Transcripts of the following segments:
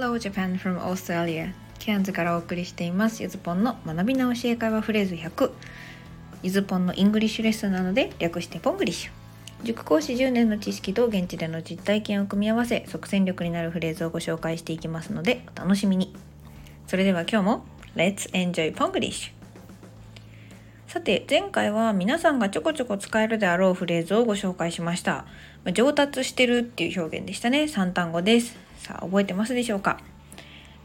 Hello Japan from Australia. ケアンズからお送りしています。ゆずぽんの学び直し英会話フレーズ100ゆずぽんのイングリッシュレッスンなので略してポングリッシュ。塾講師10年の知識と現地での実体験を組み合わせ即戦力になるフレーズをご紹介していきますのでお楽しみに。それでは今日も Let's enjoy ポングリッシュ。さて前回は皆さんがちょこちょこ使えるであろうフレーズをご紹介しました。上達してるっていう表現でしたね。3単語です。さあ覚えてますでしょうか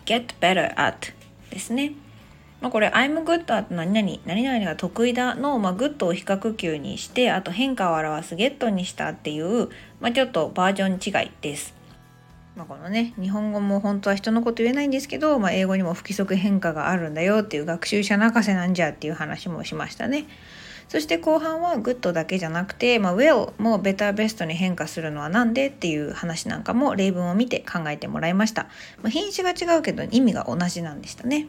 ？Get better at ですねまあ、これ I'm good at 何々何々が得意だの、まあ、good を比較級にしてあと変化を表す get にしたっていう、まあ、ちょっとバージョン違いです。まあ、このね日本語も本当は人のこと言えないんですけど、まあ、英語にも不規則変化があるんだよっていう学習者泣かせなんじゃっていう話もしましたね。そして後半は good だけじゃなくて、まあ、Will も better best に変化するのは何でっていう話なんかも例文を見て考えてもらいました。まあ、品詞が違うけど意味が同じなんでしたね。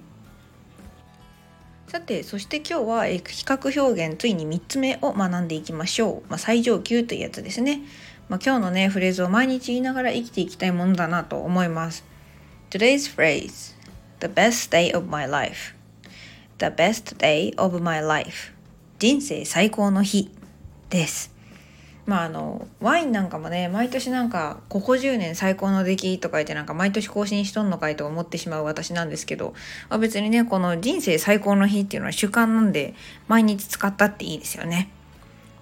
さてそして今日は比較表現ついに3つ目を学んでいきましょう、まあ、最上級というやつですね、まあ、今日のねフレーズを毎日言いながら生きていきたいものだなと思います。Today's phrase The best day of my life. The best day of my life. 人生最高の日ですまああのワインなんかもね毎年なんかここ10年最高の出来とか言ってなんか毎年更新しとんのかいと思ってしまう私なんですけど、まあ、別にねこの人生最高の日っていうのは習慣なんで毎日使ったっていいですよね。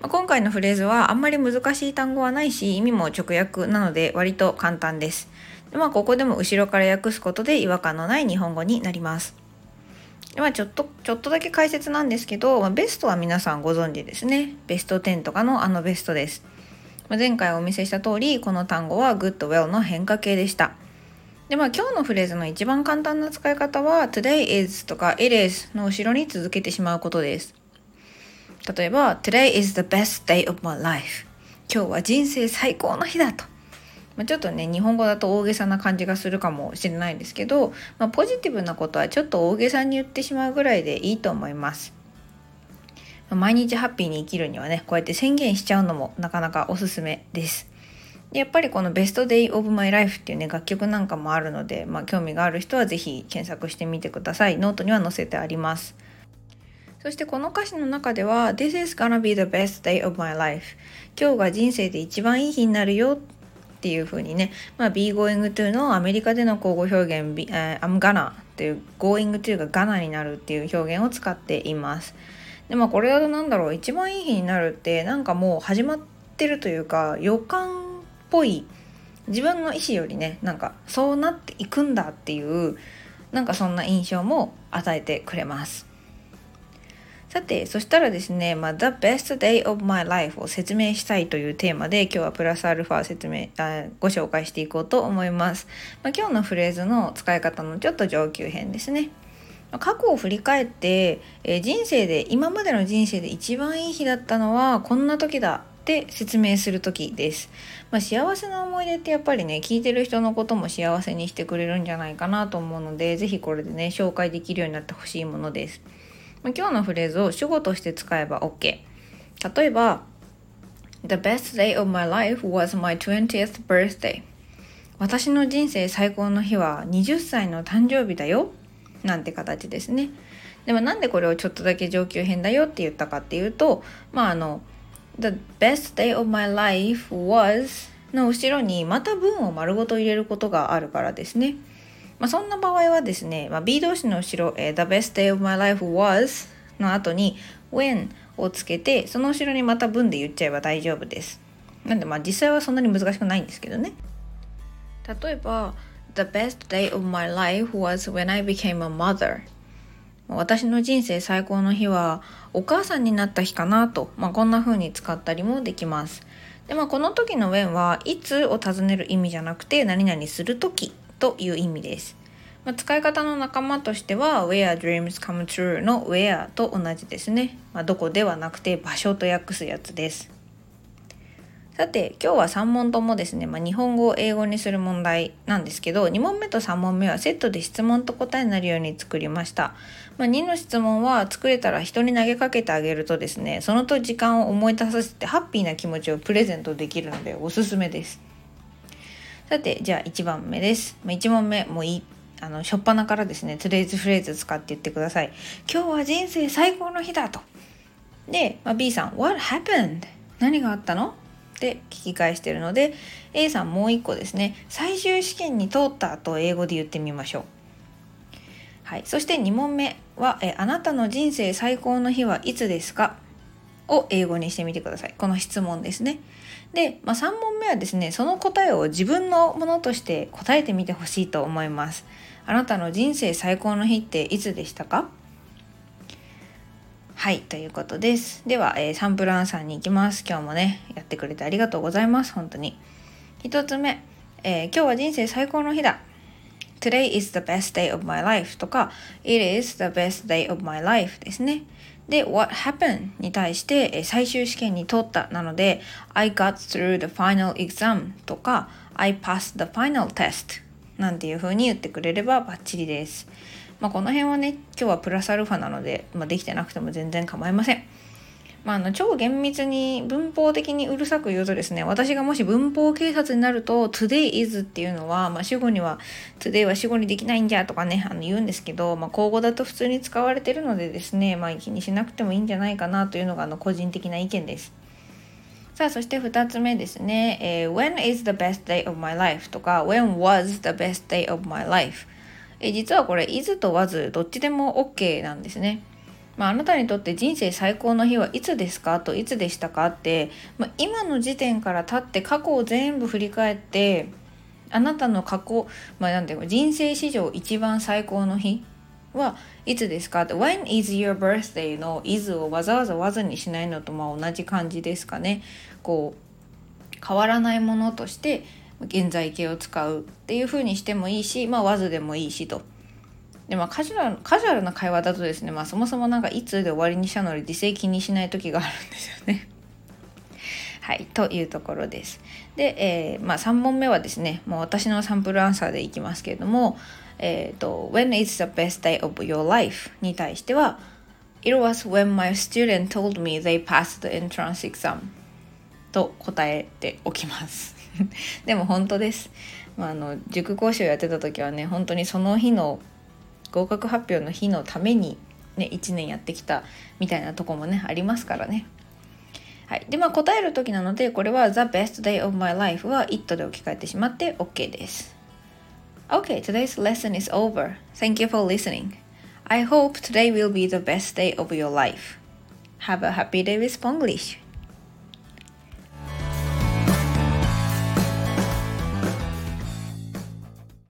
まあ、今回のフレーズはあんまり難しい単語はないし意味も直訳なので割と簡単です。でまあここでも後ろから訳すことで違和感のない日本語になります。まあ、ちょっとちょっとだけ解説なんですけど、まあ、ベストは皆さんご存知ですね。ベスト10とかのあのベストです、まあ、前回お見せした通りこの単語は good well の変化形でした。でまあ今日のフレーズの一番簡単な使い方は today is とか it is の後ろに続けてしまうことです。例えば today is the best day of my life 今日は人生最高の日だと。まあ、ちょっとね日本語だと大げさな感じがするかもしれないんですけど、まあ、ポジティブなことはちょっと大げさに言ってしまうぐらいでいいと思います。毎日ハッピーに生きるにはねこうやって宣言しちゃうのもなかなかおすすめです。でやっぱりこの「ベストデイ・オブ・マイ・ライフ」っていうね楽曲なんかもあるので、まあ、興味がある人は是非検索してみてください。ノートには載せてあります。そしてこの歌詞の中では「This is gonna be the best day of my life」今日が人生で一番いい日になるよっていう風にね、まあ、be going to のアメリカでの口語表現、be, uh, I'm gonna っていう going to が gonna になるっていう表現を使っています。でまあこれだとなんだろう一番いい日になるってなんかもう始まってるというか予感っぽい自分の意思よりねなんかそうなっていくんだっていうなんかそんな印象も与えてくれます。さて、そしたらですね、まあ、The Best Day of My Life を説明したいというテーマで今日はプラスアルファ説明あご紹介していこうと思います。まあ、今日のフレーズの使い方のちょっと上級編ですね。過去を振り返って、えー、人生で今までの人生で一番いい日だったのはこんな時だって説明する時です。まあ、幸せな思い出ってやっぱりね聞いてる人のことも幸せにしてくれるんじゃないかなと思うので是非これでね紹介できるようになってほしいものです。今日のフレーズを主語として使えば OK。例えば、The best day of my life was my 20th birthday. 私の人生最高の日は20歳の誕生日だよ。なんて形ですね。でもなんでこれをちょっとだけ上級編だよって言ったかっていうと、まああの、The best day of my life was の後ろにまた文を丸ごと入れることがあるからですね。まあ、そんな場合はですね、まあ、B 動詞の後ろ、えー、The best day of my life was の後に when をつけてその後ろにまた文で言っちゃえば大丈夫です。なんでまあ実際はそんなに難しくないんですけどね。例えば The best day of my life was when I became a mother 私の人生最高の日はお母さんになった日かなと、まあ、こんな風に使ったりもできます。でまあこの時の when はいつを尋ねる意味じゃなくて何々する時という意味です。まあ、使い方の仲間としては Where Dreams Come True の Where と同じですね。まあ、どこではなくて場所と訳すやつです。さて今日は3問ともですね、まあ、日本語を英語にする問題なんですけど2問目と3問目はセットで質問と答えになるように作りました、まあ、2の質問は作れたら人に投げかけてあげるとですねそのと時間を思い出させてハッピーな気持ちをプレゼントできるのでおすすめですさてじゃあ1番目です。1問目もういい。あの初っ端からですねトゥレイズフレーズ使って言ってください。今日は人生最高の日だと。で、まあ、B さん What happened? 何があったの？って聞き返してるので A さんもう一個ですね。最終試験に通ったと英語で言ってみましょう。はい、そして2問目はえ「あなたの人生最高の日はいつですか?」を英語にしてみてください。この質問ですね。で、まあ、3問目はですねその答えを自分のものとして答えてみてほしいと思います。あなたの人生最高の日っていつでしたか？はいということです。では、えー、サンプルアンサーに行きます。今日もねやってくれてありがとうございます。本当に。1つ目、えー、今日は人生最高の日だ。Today is the best day of my life とか It is the best day of my life ですね。で、What happened? に対して最終試験に通ったなので I got through the final exam とか I passed the final test なんていう風に言ってくれればバッチリです。まあ、この辺はね今日はプラスアルファなので、まあ、できてなくても全然構いません。まあ、あの超厳密に文法的にうるさく言うとですね私がもし文法警察になると today is っていうのは、まあ、主語には today は主語にできないんじゃとかねあの言うんですけど、まあ、口語だと普通に使われてるのでですね、まあ、気にしなくてもいいんじゃないかなというのがあの個人的な意見です。さあそして2つ目ですね、えー、When is the best day of my life? とか When was the best day of my life? え、実はこれ is と was どっちでも OK なんですね。まあ、あなたにとって人生最高の日はいつですか？といつでしたか？って、まあ、今の時点から立って過去を全部振り返ってあなたの過去、まあ、なんていうか人生史上一番最高の日はいつですか？って When is your birthday? の is をわざわざわざにしないのとまあ同じ感じですかね？こう変わらないものとして現在形を使うっていう風にしてもいいしまあ was でもいいしと。でまあカジュアルカジュアルな会話だとですね、まあ、そもそもなんかいつで終わりにしたので時勢気にしない時があるんですよね。はい、というところです。で、えー、まあ、3問目はですね、もう私のサンプルアンサーでいきますけれども、えーと、When is the best day of your life? に対しては、It was when my student told me they passed the entrance exam と答えておきます。でも本当です。まあ、あの塾講師をやってた時はね、本当にその日の合格発表の日のために、ね、1年やってきたみたいなとこもねありますからね。はい、でまあ答える時なのでこれは The best day of my life は it で置き換えてしまって OK です。Okay, today's lesson is over. Thank you for listening. I hope today will be the best day of your life. Have a happy day with Spanglish.